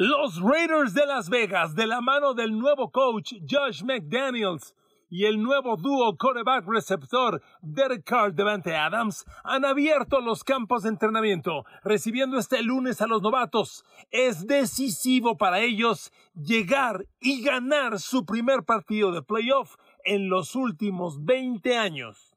Los Raiders de Las Vegas, de la mano del nuevo coach Josh McDaniels y el nuevo dúo quarterback receptor Derek Carr Devante Adams, han abierto los campos de entrenamiento, recibiendo este lunes a los novatos. Es decisivo para ellos llegar y ganar su primer partido de playoff en los últimos 20 años.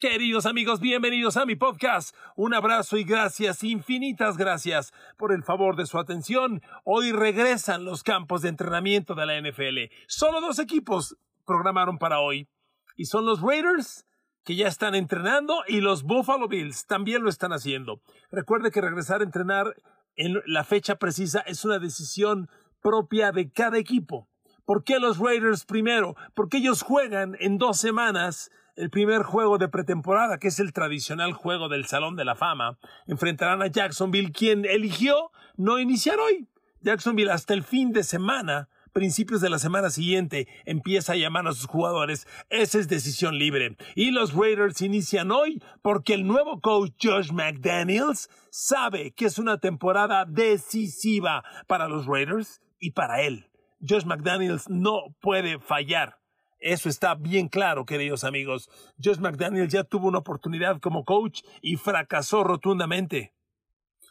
Queridos amigos, bienvenidos a mi podcast. Un abrazo y gracias, infinitas gracias por el favor de su atención. Hoy regresan los campos de entrenamiento de la NFL. Solo dos equipos programaron para hoy. Y son los Raiders, que ya están entrenando, y los Buffalo Bills también lo están haciendo. Recuerde que regresar a entrenar en la fecha precisa es una decisión propia de cada equipo. ¿Por qué los Raiders primero? Porque ellos juegan en dos semanas el primer juego de pretemporada, que es el tradicional juego del Salón de la Fama. Enfrentarán a Jacksonville, quien eligió no iniciar hoy. Jacksonville hasta el fin de semana, principios de la semana siguiente, empieza a llamar a sus jugadores. Esa es decisión libre. Y los Raiders inician hoy porque el nuevo coach Josh McDaniels sabe que es una temporada decisiva para los Raiders y para él. Josh McDaniels no puede fallar. Eso está bien claro, queridos amigos. Josh McDaniel ya tuvo una oportunidad como coach y fracasó rotundamente.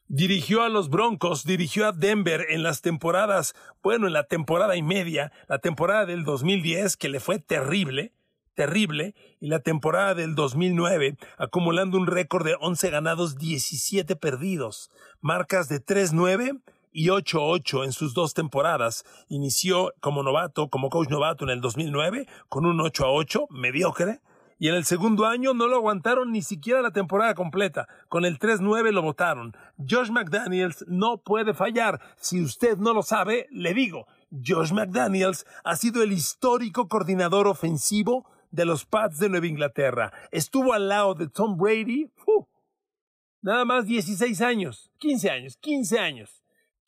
Dirigió a los Broncos, dirigió a Denver en las temporadas, bueno, en la temporada y media, la temporada del 2010, que le fue terrible, terrible, y la temporada del 2009, acumulando un récord de 11 ganados, 17 perdidos, marcas de 3-9 y 8-8 en sus dos temporadas. Inició como novato, como coach novato en el 2009 con un 8-8 mediocre. Y en el segundo año no lo aguantaron ni siquiera la temporada completa. Con el 3-9 lo votaron. Josh McDaniels no puede fallar. Si usted no lo sabe, le digo, Josh McDaniels ha sido el histórico coordinador ofensivo de los Pats de Nueva Inglaterra. Estuvo al lado de Tom Brady, nada más 16 años, 15 años, 15 años.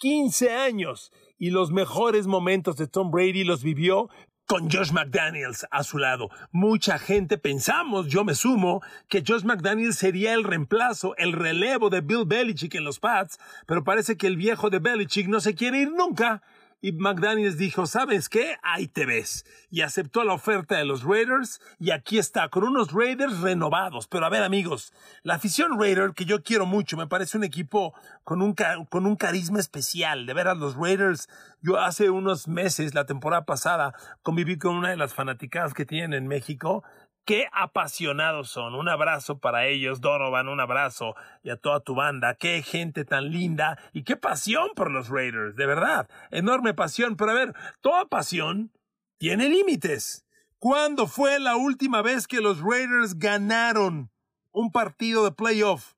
15 años y los mejores momentos de Tom Brady los vivió con Josh McDaniels a su lado. Mucha gente pensamos, yo me sumo, que Josh McDaniels sería el reemplazo, el relevo de Bill Belichick en los Pats, pero parece que el viejo de Belichick no se quiere ir nunca y McDaniels dijo, ¿sabes qué? Ahí te ves. Y aceptó la oferta de los Raiders y aquí está, con unos Raiders renovados. Pero a ver amigos, la afición Raider, que yo quiero mucho, me parece un equipo con un, con un carisma especial. De veras, los Raiders, yo hace unos meses, la temporada pasada, conviví con una de las fanaticadas que tienen en México Qué apasionados son. Un abrazo para ellos, Donovan, un abrazo y a toda tu banda. Qué gente tan linda y qué pasión por los Raiders, de verdad. Enorme pasión. Pero a ver, toda pasión tiene límites. ¿Cuándo fue la última vez que los Raiders ganaron un partido de playoff?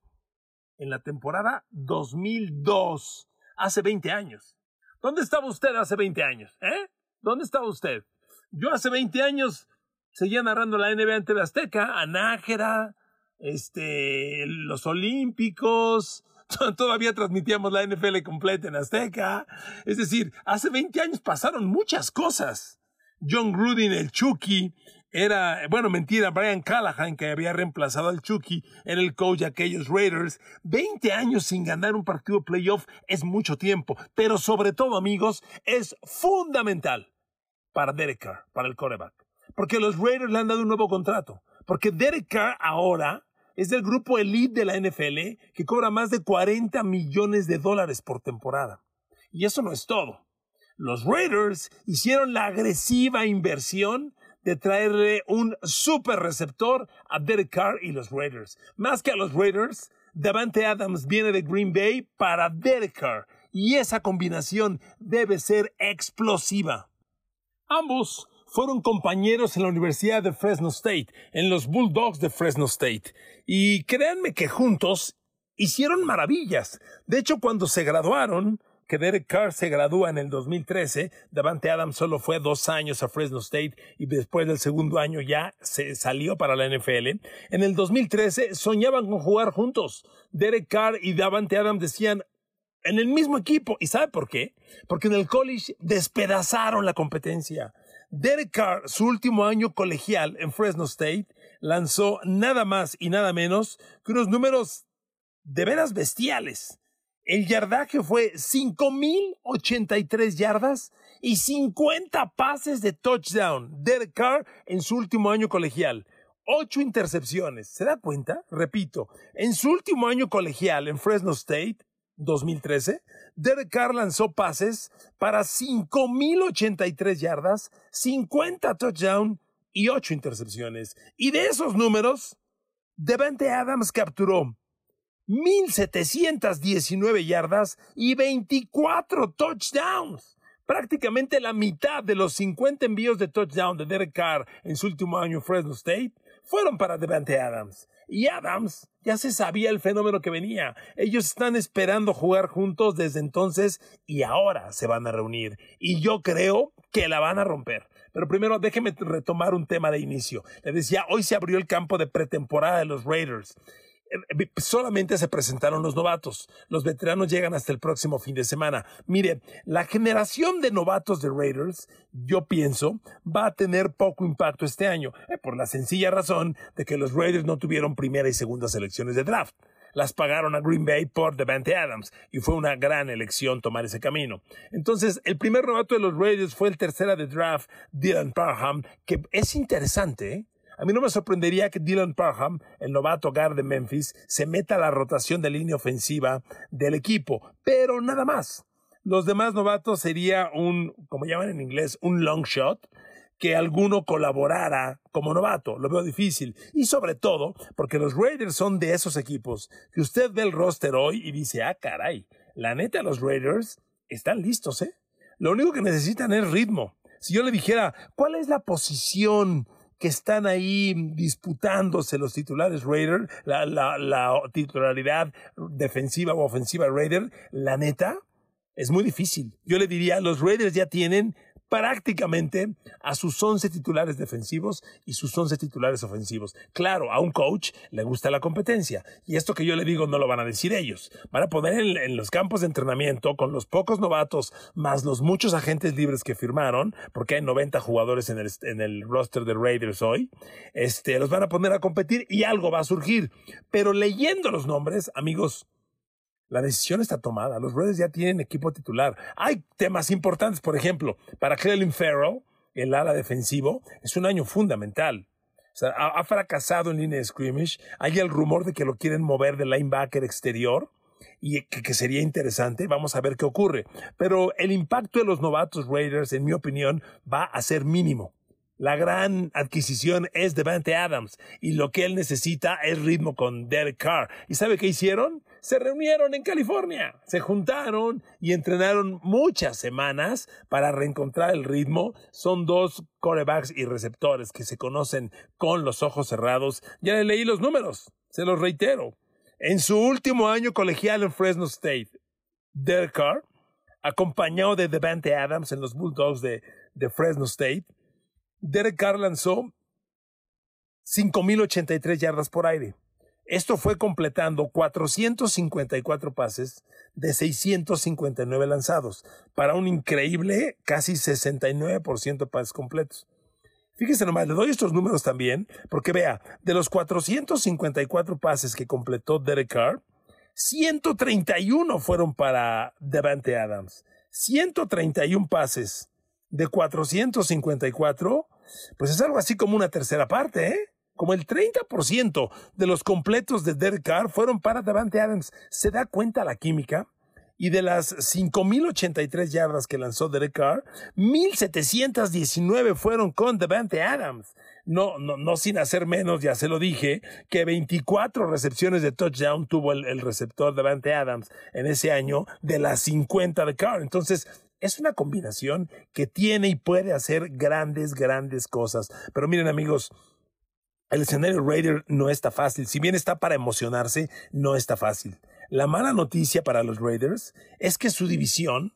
En la temporada 2002, hace 20 años. ¿Dónde estaba usted hace 20 años? ¿Eh? ¿Dónde estaba usted? Yo hace 20 años seguía narrando la NBA en Azteca, Anájera, este, los Olímpicos, todavía transmitíamos la NFL completa en Azteca. Es decir, hace 20 años pasaron muchas cosas. John Gruden, el Chucky, era, bueno, mentira, Brian Callahan, que había reemplazado al Chucky, era el coach de aquellos Raiders. 20 años sin ganar un partido playoff es mucho tiempo, pero sobre todo, amigos, es fundamental para Derek Carr, para el coreback. Porque los Raiders le han dado un nuevo contrato. Porque Derek Carr ahora es del grupo elite de la NFL que cobra más de 40 millones de dólares por temporada. Y eso no es todo. Los Raiders hicieron la agresiva inversión de traerle un super receptor a Derek Carr y los Raiders. Más que a los Raiders, Davante Adams viene de Green Bay para Derek Carr. Y esa combinación debe ser explosiva. Ambos fueron compañeros en la Universidad de Fresno State, en los Bulldogs de Fresno State. Y créanme que juntos hicieron maravillas. De hecho, cuando se graduaron, que Derek Carr se gradúa en el 2013, Davante Adams solo fue dos años a Fresno State y después del segundo año ya se salió para la NFL. En el 2013 soñaban con jugar juntos. Derek Carr y Davante Adams decían, en el mismo equipo. ¿Y sabe por qué? Porque en el college despedazaron la competencia. Derek Carr, su último año colegial en Fresno State, lanzó nada más y nada menos que unos números de veras bestiales. El yardaje fue 5.083 yardas y 50 pases de touchdown. Derek Carr en su último año colegial. Ocho intercepciones. ¿Se da cuenta? Repito, en su último año colegial en Fresno State, 2013, Derek Carr lanzó pases para 5.083 yardas, 50 touchdown y 8 intercepciones. Y de esos números, Devante Adams capturó 1.719 yardas y 24 touchdowns. Prácticamente la mitad de los 50 envíos de touchdown de Derek Carr en su último año en Fresno State fueron para Devante Adams. Y Adams ya se sabía el fenómeno que venía. Ellos están esperando jugar juntos desde entonces y ahora se van a reunir. Y yo creo que la van a romper. Pero primero déjeme retomar un tema de inicio. Le decía, hoy se abrió el campo de pretemporada de los Raiders solamente se presentaron los novatos. Los veteranos llegan hasta el próximo fin de semana. Mire, la generación de novatos de Raiders, yo pienso, va a tener poco impacto este año, eh, por la sencilla razón de que los Raiders no tuvieron primera y segunda selecciones de draft las pagaron a Green Bay por Devante Adams y fue una gran elección tomar ese camino. Entonces, el primer novato de los Raiders fue el tercera de draft, Dylan Parham, que es interesante, ¿eh? A mí no me sorprendería que Dylan Parham, el novato guard de Memphis, se meta a la rotación de línea ofensiva del equipo, pero nada más. Los demás novatos sería un, como llaman en inglés, un long shot, que alguno colaborara como novato. Lo veo difícil. Y sobre todo, porque los Raiders son de esos equipos que usted ve el roster hoy y dice, ah, caray, la neta, los Raiders están listos, ¿eh? Lo único que necesitan es ritmo. Si yo le dijera, ¿cuál es la posición que están ahí disputándose los titulares Raider, la, la, la titularidad defensiva o ofensiva Raider, la neta, es muy difícil. Yo le diría, los Raiders ya tienen prácticamente a sus 11 titulares defensivos y sus 11 titulares ofensivos. Claro, a un coach le gusta la competencia y esto que yo le digo no lo van a decir ellos. Van a poner en, los campos de entrenamiento con los pocos novatos más los muchos agentes libres que firmaron, porque hay 90 jugadores en el, en el roster de Raiders hoy, este, los van a poner a competir y algo va a surgir. Pero leyendo los nombres, amigos, la decisión está tomada. Los Raiders ya tienen equipo titular. Hay temas importantes, por ejemplo, para Clelin Farrell, el ala defensivo, es un año fundamental. Ha, fracasado en línea de scrimmage. Hay el rumor de que lo quieren mover del linebacker exterior y que, sería interesante. Vamos a ver qué ocurre. Pero el impacto de los novatos Raiders, en mi opinión, va a ser mínimo. La gran adquisición es Devante Adams y lo que él necesita es ritmo con Derek Carr. ¿Y sabe qué hicieron? Se reunieron en California, se juntaron y entrenaron muchas semanas para reencontrar el ritmo. Son dos corebacks y receptores que se conocen con los ojos cerrados. Ya le leí los números, se los reitero. En su último año colegial en Fresno State, Derek Carr, acompañado de Devante Adams en los Bulldogs de, de Fresno State, Derek Carr lanzó 5.083 yardas por aire. Esto fue completando 454 pases de 659 lanzados, para un increíble casi 69% de pases completos. Fíjese nomás, le doy estos números también, porque vea, de los 454 pases que completó Derek Carr, 131 fueron para Devante Adams. 131 pases de 454 pues es algo así como una tercera parte, ¿eh? Como el 30% de los completos de Derek Carr fueron para Davante Adams. ¿Se da cuenta la química? Y de las 5.083 yardas que lanzó Derek Carr, 1.719 fueron con Davante Adams. No, no, no sin hacer menos, ya se lo dije, que 24 recepciones de touchdown tuvo el, el receptor Davante Adams en ese año de las 50 de Carr. Entonces, es una combinación que tiene y puede hacer grandes, grandes cosas. Pero miren amigos, el escenario Raider no está fácil. Si bien está para emocionarse, no está fácil. La mala noticia para los Raiders es que su división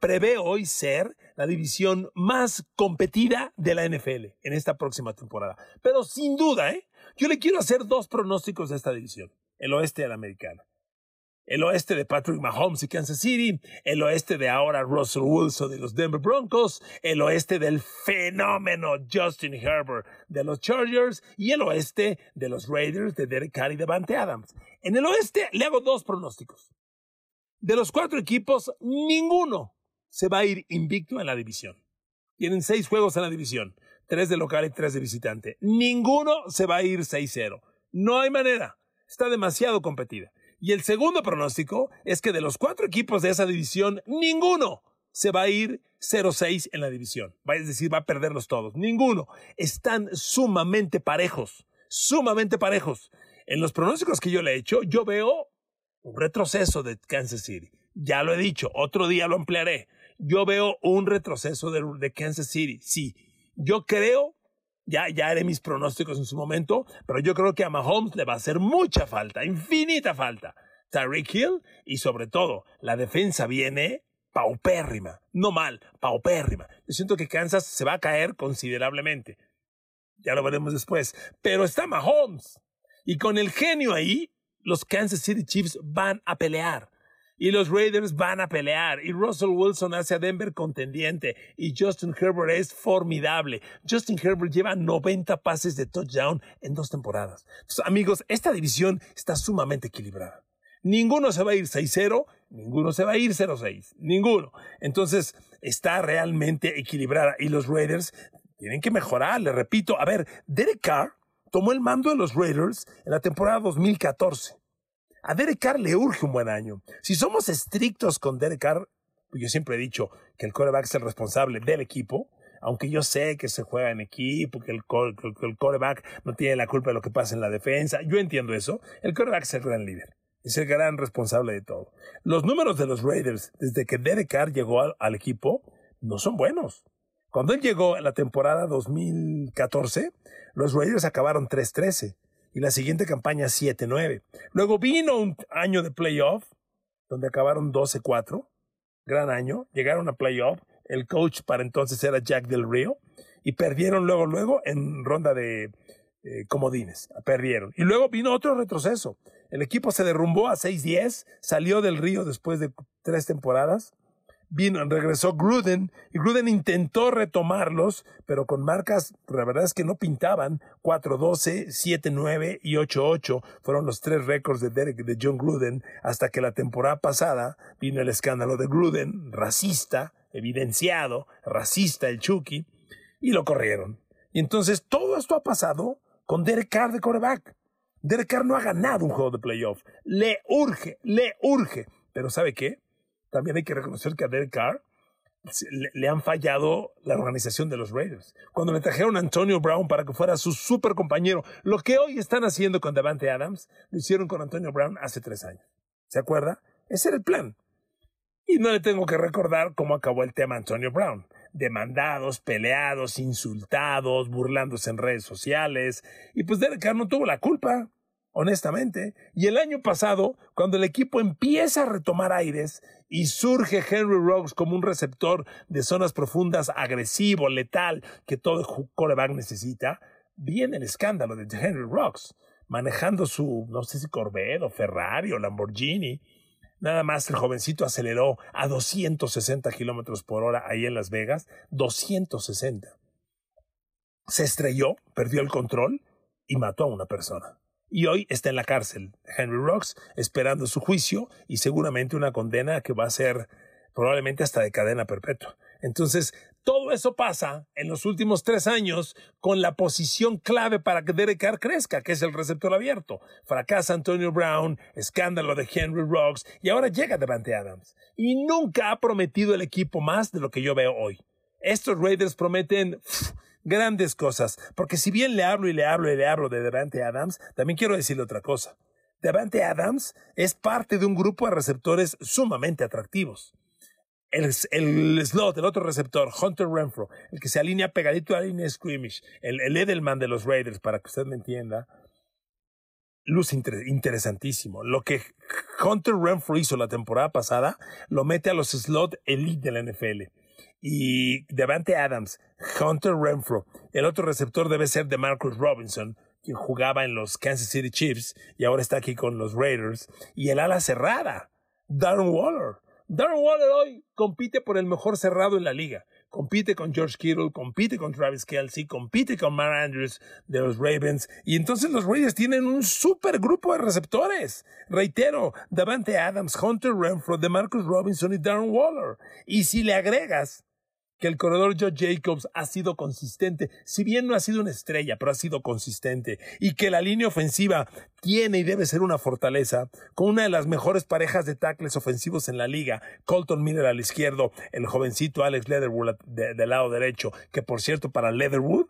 prevé hoy ser la división más competida de la NFL en esta próxima temporada. Pero sin duda, ¿eh? yo le quiero hacer dos pronósticos de esta división, el oeste de la americana el oeste de Patrick Mahomes y Kansas City, el oeste de ahora Russell Wilson de los Denver Broncos, el oeste del fenómeno Justin Herbert de los Chargers y el oeste de los Raiders de Derek Carr y Devante Adams. En el oeste le hago dos pronósticos. De los cuatro equipos, ninguno se va a ir invicto en la división. Tienen seis juegos en la división, tres de local y tres de visitante. Ninguno se va a ir 6-0. No hay manera. Está demasiado competida. Y el segundo pronóstico es que de los cuatro equipos de esa división, ninguno se va a ir 0-6 en la división. Es decir, va a perderlos todos. Ninguno. Están sumamente parejos. Sumamente parejos. En los pronósticos que yo le he hecho, yo veo un retroceso de Kansas City. Ya lo he dicho, otro día lo ampliaré. Yo veo un retroceso de, de Kansas City. Sí, yo creo, ya, ya haré mis pronósticos en su momento, pero yo creo que a Mahomes le va a hacer mucha falta, infinita falta. Tyreek Hill y sobre todo la defensa viene paupérrima, no mal, paupérrima. Yo siento que Kansas se va a caer considerablemente. Ya lo veremos después. Pero está Mahomes. Y con el genio ahí, los Kansas City Chiefs van a pelear. Y los Raiders van a pelear. Y Russell Wilson hace a Denver contendiente. Y Justin Herbert es formidable. Justin Herbert lleva 90 pases de touchdown en dos temporadas. Amigos, esta división está sumamente equilibrada. Ninguno se va a ir 6-0, ninguno se va a ir 0-6, ninguno. Entonces, está realmente equilibrada. Y los Raiders tienen que mejorar, le repito. A ver, Derek Carr tomó el mando de los Raiders en la temporada 2014 a Derek Carr le urge un buen año. Si somos estrictos con Derek Carr, pues yo siempre he dicho que el quarterback es el responsable del equipo, aunque yo sé que se juega en equipo, que el, quarterback no tiene la culpa de lo que pasa en la defensa, yo entiendo eso, el quarterback es el gran líder, es el gran responsable de todo. Los números de los Raiders desde que Derek Carr llegó al, al equipo no son buenos. Cuando él llegó en la temporada 2014, los Raiders acabaron 3-13 y la siguiente campaña 7-9. Luego vino un año de playoff, donde acabaron 12-4, gran año, llegaron a playoff, el coach para entonces era Jack Del Rio, y perdieron luego, luego en ronda de eh, comodines, perdieron. Y luego vino otro retroceso. El equipo se derrumbó a 6-10, salió del Río después de tres temporadas, vino, regresó Gruden y Gruden intentó retomarlos, pero con marcas, la verdad es que no pintaban. 4-12, 7-9 y 8-8 fueron los tres récords de Derek, de John Gruden, hasta que la temporada pasada vino el escándalo de Gruden, racista, evidenciado, racista el Chucky, y lo corrieron. Y entonces todo esto ha pasado con Derek Carr de coreback. Derek Carr no ha ganado un juego de playoff. Le urge, le urge. Pero ¿sabe qué? También hay que reconocer que a Derek Carr le, han fallado la organización de los Raiders. Cuando le trajeron a Antonio Brown para que fuera su super compañero, lo que hoy están haciendo con Davante Adams, lo hicieron con Antonio Brown hace tres años. ¿Se acuerda? Ese era el plan. Y no le tengo que recordar cómo acabó el tema Antonio Brown. Demandados, peleados, insultados, burlándose en redes sociales. Y pues Derek Carr no tuvo la culpa honestamente. Y el año pasado, cuando el equipo empieza a retomar aires y surge Henry Rocks como un receptor de zonas profundas agresivo, letal, que todo coreback necesita, viene el escándalo de Henry Rocks, manejando su, no sé si Corvette o Ferrari o Lamborghini. Nada más el jovencito aceleró a 260 kilómetros por hora ahí en Las Vegas, 260. Se estrelló, perdió el control y mató a una persona y hoy está en la cárcel, Henry Rocks, esperando su juicio y seguramente una condena que va a ser probablemente hasta de cadena perpetua. Entonces, todo eso pasa en los últimos tres años con la posición clave para que Derek Carr crezca, que es el receptor abierto. Fracasa Antonio Brown, escándalo de Henry Rocks y ahora llega Devante Adams. Y nunca ha prometido el equipo más de lo que yo veo hoy. Estos Raiders prometen grandes cosas. Porque si bien le hablo y le hablo y le hablo de Devante Adams, también quiero decirle otra cosa. Devante Adams es parte de un grupo de receptores sumamente atractivos. El, slot, el otro receptor, Hunter Renfro, el que se alinea pegadito a la línea scrimmage, el, el Edelman de los Raiders, para que usted me entienda, luz interesantísimo. Lo que Hunter Renfro hizo la temporada pasada, lo mete a los slot elite de la NFL y Devante Adams, Hunter Renfro. El otro receptor debe ser de Marcus Robinson, quien jugaba en los Kansas City Chiefs y ahora está aquí con los Raiders. Y el ala cerrada, Darren Waller. Darren Waller hoy compite por el mejor cerrado en la liga. compite con George Kittle, compite con Travis Kelsey, compite con Mark Andrews de los Ravens. Y entonces los Raiders tienen un super grupo de receptores. Reitero, Davante Adams, Hunter Renfro, DeMarcus Robinson y Darren Waller. Y si le agregas que el corredor Joe Jacobs ha sido consistente, si bien no ha sido una estrella, pero ha sido consistente, y que la línea ofensiva tiene y debe ser una fortaleza, con una de las mejores parejas de tackles ofensivos en la liga, Colton Miller al izquierdo, el jovencito Alex Leatherwood del lado derecho, que por cierto para Leatherwood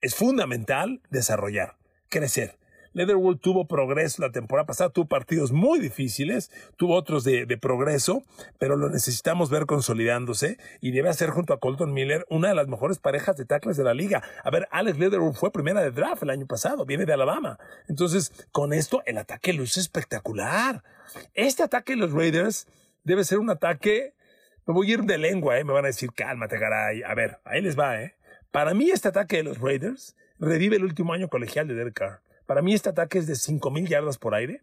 es fundamental desarrollar, crecer Leatherwood tuvo progreso la temporada pasada, tuvo partidos muy difíciles, tuvo otros de, progreso, pero lo necesitamos ver consolidándose y debe ser junto a Colton Miller una de las mejores parejas de tackles de la liga. A ver, Alex Leatherwood fue primera de draft el año pasado, viene de Alabama. Entonces, con esto, el ataque luce espectacular. Este ataque de los Raiders debe ser un ataque. Me voy a ir de lengua, ¿eh? me van a decir, cálmate, caray. A ver, ahí les va, ¿eh? Para mí, este ataque de los Raiders revive el último año colegial de Derek Carr. Para mí este ataque es de 5.000 yardas por aire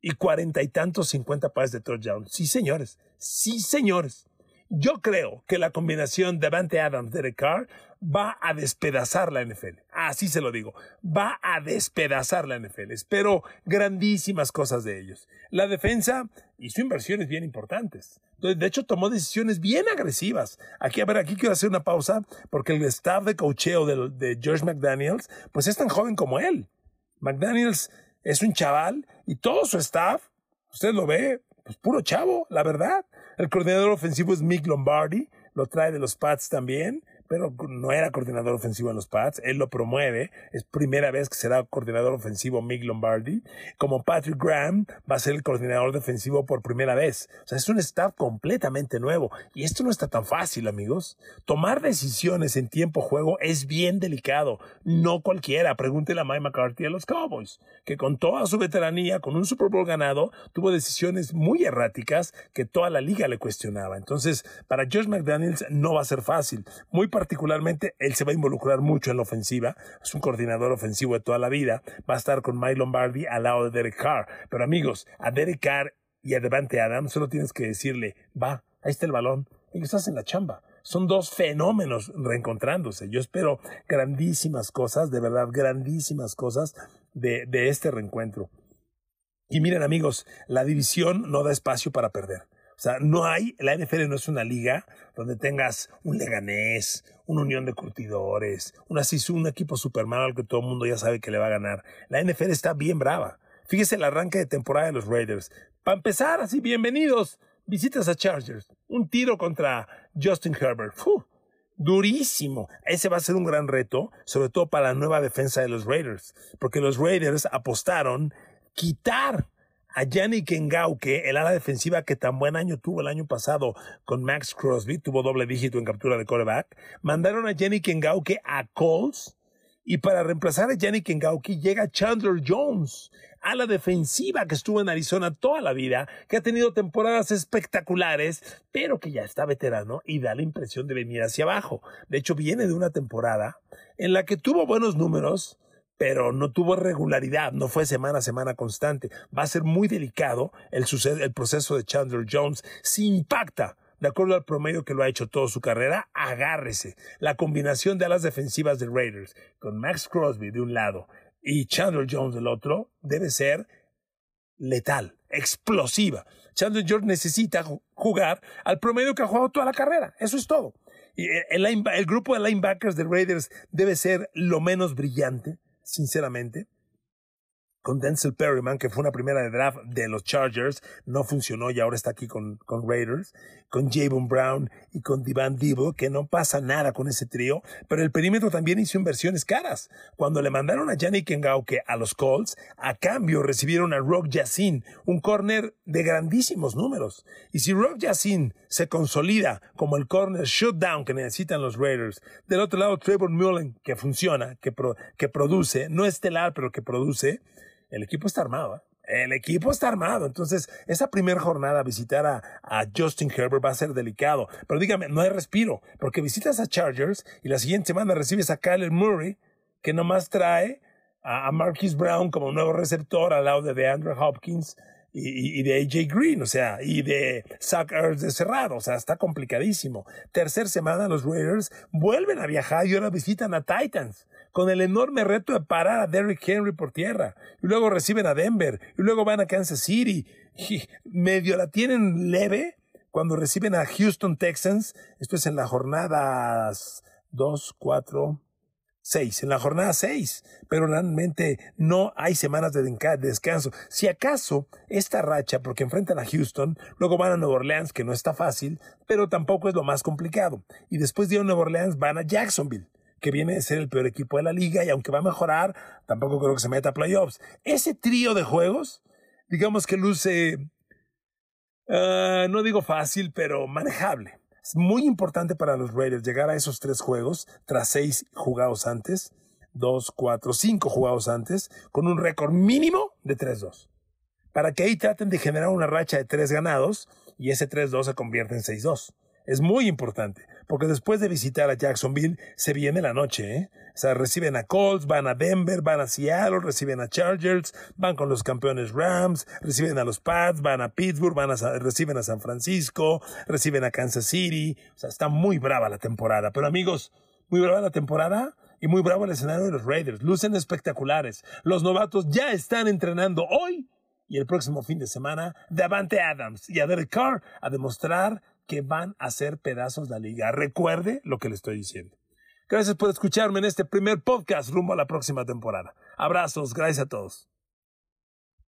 y cuarenta y tantos 50 pases de touchdown. Sí, señores. Sí, señores. Yo creo que la combinación de Davante Adams, Derek Carr, va a despedazar la NFL. Así se lo digo. Va a despedazar la NFL. Espero grandísimas cosas de ellos. La defensa hizo inversiones bien importantes. De hecho, tomó decisiones bien agresivas. Aquí, a ver, aquí quiero hacer una pausa porque el staff de cocheo de, de George McDaniels, pues es tan joven como él. McDaniels es un chaval y todo su staff, usted lo ve, pues puro chavo, la verdad. El coordinador ofensivo es Mick Lombardi, lo trae de los Pats también pero no era coordinador ofensivo en los Pats, él lo promueve, es primera vez que será coordinador ofensivo Mick Lombardi, como Patrick Graham va a ser el coordinador defensivo por primera vez, o sea, es un staff completamente nuevo, y esto no está tan fácil, amigos. Tomar decisiones en tiempo juego es bien delicado, no cualquiera, pregúntele a Mike McCarthy a los Cowboys, que con toda su veteranía, con un Super Bowl ganado, tuvo decisiones muy erráticas que toda la liga le cuestionaba. Entonces, para George McDaniels no va a ser fácil, muy particularmente, él se va a involucrar mucho en la ofensiva. Es un coordinador ofensivo de toda la vida. Va a estar con Mike Lombardi al lado de Derek Carr. Pero amigos, a Derek Carr y a Devante Adams solo tienes que decirle, va, ahí está el balón. Ellos hacen la chamba. Son dos fenómenos reencontrándose. Yo espero grandísimas cosas, de verdad, grandísimas cosas de, de este reencuentro. Y miren amigos, la división no da espacio para perder. O sea, no hay, la NFL no es una liga donde tengas un Leganés, una unión de curtidores, un un equipo super malo al que todo el mundo ya sabe que le va a ganar. La NFL está bien brava. Fíjese el arranque de temporada de los Raiders. Para empezar, así, bienvenidos. Visitas a Chargers. Un tiro contra Justin Herbert. durísimo. Ese va a ser un gran reto, sobre todo para la nueva defensa de los Raiders, porque los Raiders apostaron quitar a Yannick Ngauke, el ala defensiva que tan buen año tuvo el año pasado con Max Crosby, tuvo doble dígito en captura de coreback, mandaron a Yannick Ngauke a Colts y para reemplazar a Yannick Ngauke llega Chandler Jones, ala defensiva que estuvo en Arizona toda la vida, que ha tenido temporadas espectaculares, pero que ya está veterano y da la impresión de venir hacia abajo. De hecho, viene de una temporada en la que tuvo buenos números, pero no tuvo regularidad, no fue semana a semana constante. Va a ser muy delicado el, el proceso de Chandler Jones si impacta de acuerdo al promedio que lo ha hecho toda su carrera, agárrese. La combinación de alas defensivas de Raiders con Max Crosby de un lado y Chandler Jones del otro debe ser letal, explosiva. Chandler Jones necesita jugar al promedio que ha jugado toda la carrera. Eso es todo. El, el grupo de linebackers de Raiders debe ser lo menos brillante sinceramente, con Denzel Perryman, que fue una primera de draft de los Chargers, no funcionó y ahora está aquí con, con Raiders, con Javon Brown y con Divan Debo, que no pasa nada con ese trío, pero el perímetro también hizo inversiones caras. Cuando le mandaron a Yannick Ngauke a los Colts, a cambio recibieron a Rock Yassin, un corner de grandísimos números. Y si Rock Yassin se consolida como el corner shutdown que necesitan los Raiders, del otro lado Trevor Mullen, que funciona, que, que produce, no estelar, pero que produce, el equipo está armado. ¿eh? El equipo está armado. Entonces, esa primera jornada, visitar a, Justin Herbert va a ser delicado. Pero dígame, no hay respiro, porque visitas a Chargers y la siguiente semana recibes a Kyler Murray, que nomás trae a, Marquis Brown como nuevo receptor al lado de DeAndre Hopkins. y, de AJ Green, o sea, y de Zach Ertz de cerrado, o sea, está complicadísimo. Tercer semana los Raiders vuelven a viajar y ahora visitan a Titans con el enorme reto de parar a Derrick Henry por tierra. Y luego reciben a Denver, y luego van a Kansas City. Medio la tienen leve cuando reciben a Houston Texans. Esto es en la jornada 2, 4, 6, en la jornada 6, pero realmente no hay semanas de descanso. Si acaso esta racha, porque enfrentan a Houston, luego van a Nueva Orleans, que no está fácil, pero tampoco es lo más complicado. Y después de Nueva Orleans van a Jacksonville que viene de ser el peor equipo de la liga y aunque va a mejorar, tampoco creo que se meta a playoffs. Ese trío de juegos, digamos que luce, ah, no digo fácil, pero manejable. Es muy importante para los Raiders llegar a esos tres juegos tras seis jugados antes, dos, cuatro, cinco jugados antes, con un récord mínimo de 3-2. Para que ahí traten de generar una racha de tres ganados y ese 3-2 se convierta en 6-2. Es muy importante, porque después de visitar a Jacksonville se viene la noche, ¿eh? O sea, reciben a Colts, van a Denver, van a Seattle, reciben a Chargers, van con los campeones Rams, reciben a los Pats, van a Pittsburgh, van a, reciben a San Francisco, reciben a Kansas City. O sea, está muy brava la temporada. Pero amigos, muy brava la temporada y muy bravo el escenario de los Raiders. Lucen espectaculares. Los novatos ya están entrenando hoy y el próximo fin de semana Davante Adams y a Derek Carr a demostrar que van a hacer pedazos la liga. Recuerde lo que le estoy diciendo. Gracias por escucharme en este primer podcast rumbo a la próxima temporada. Abrazos, gracias a todos.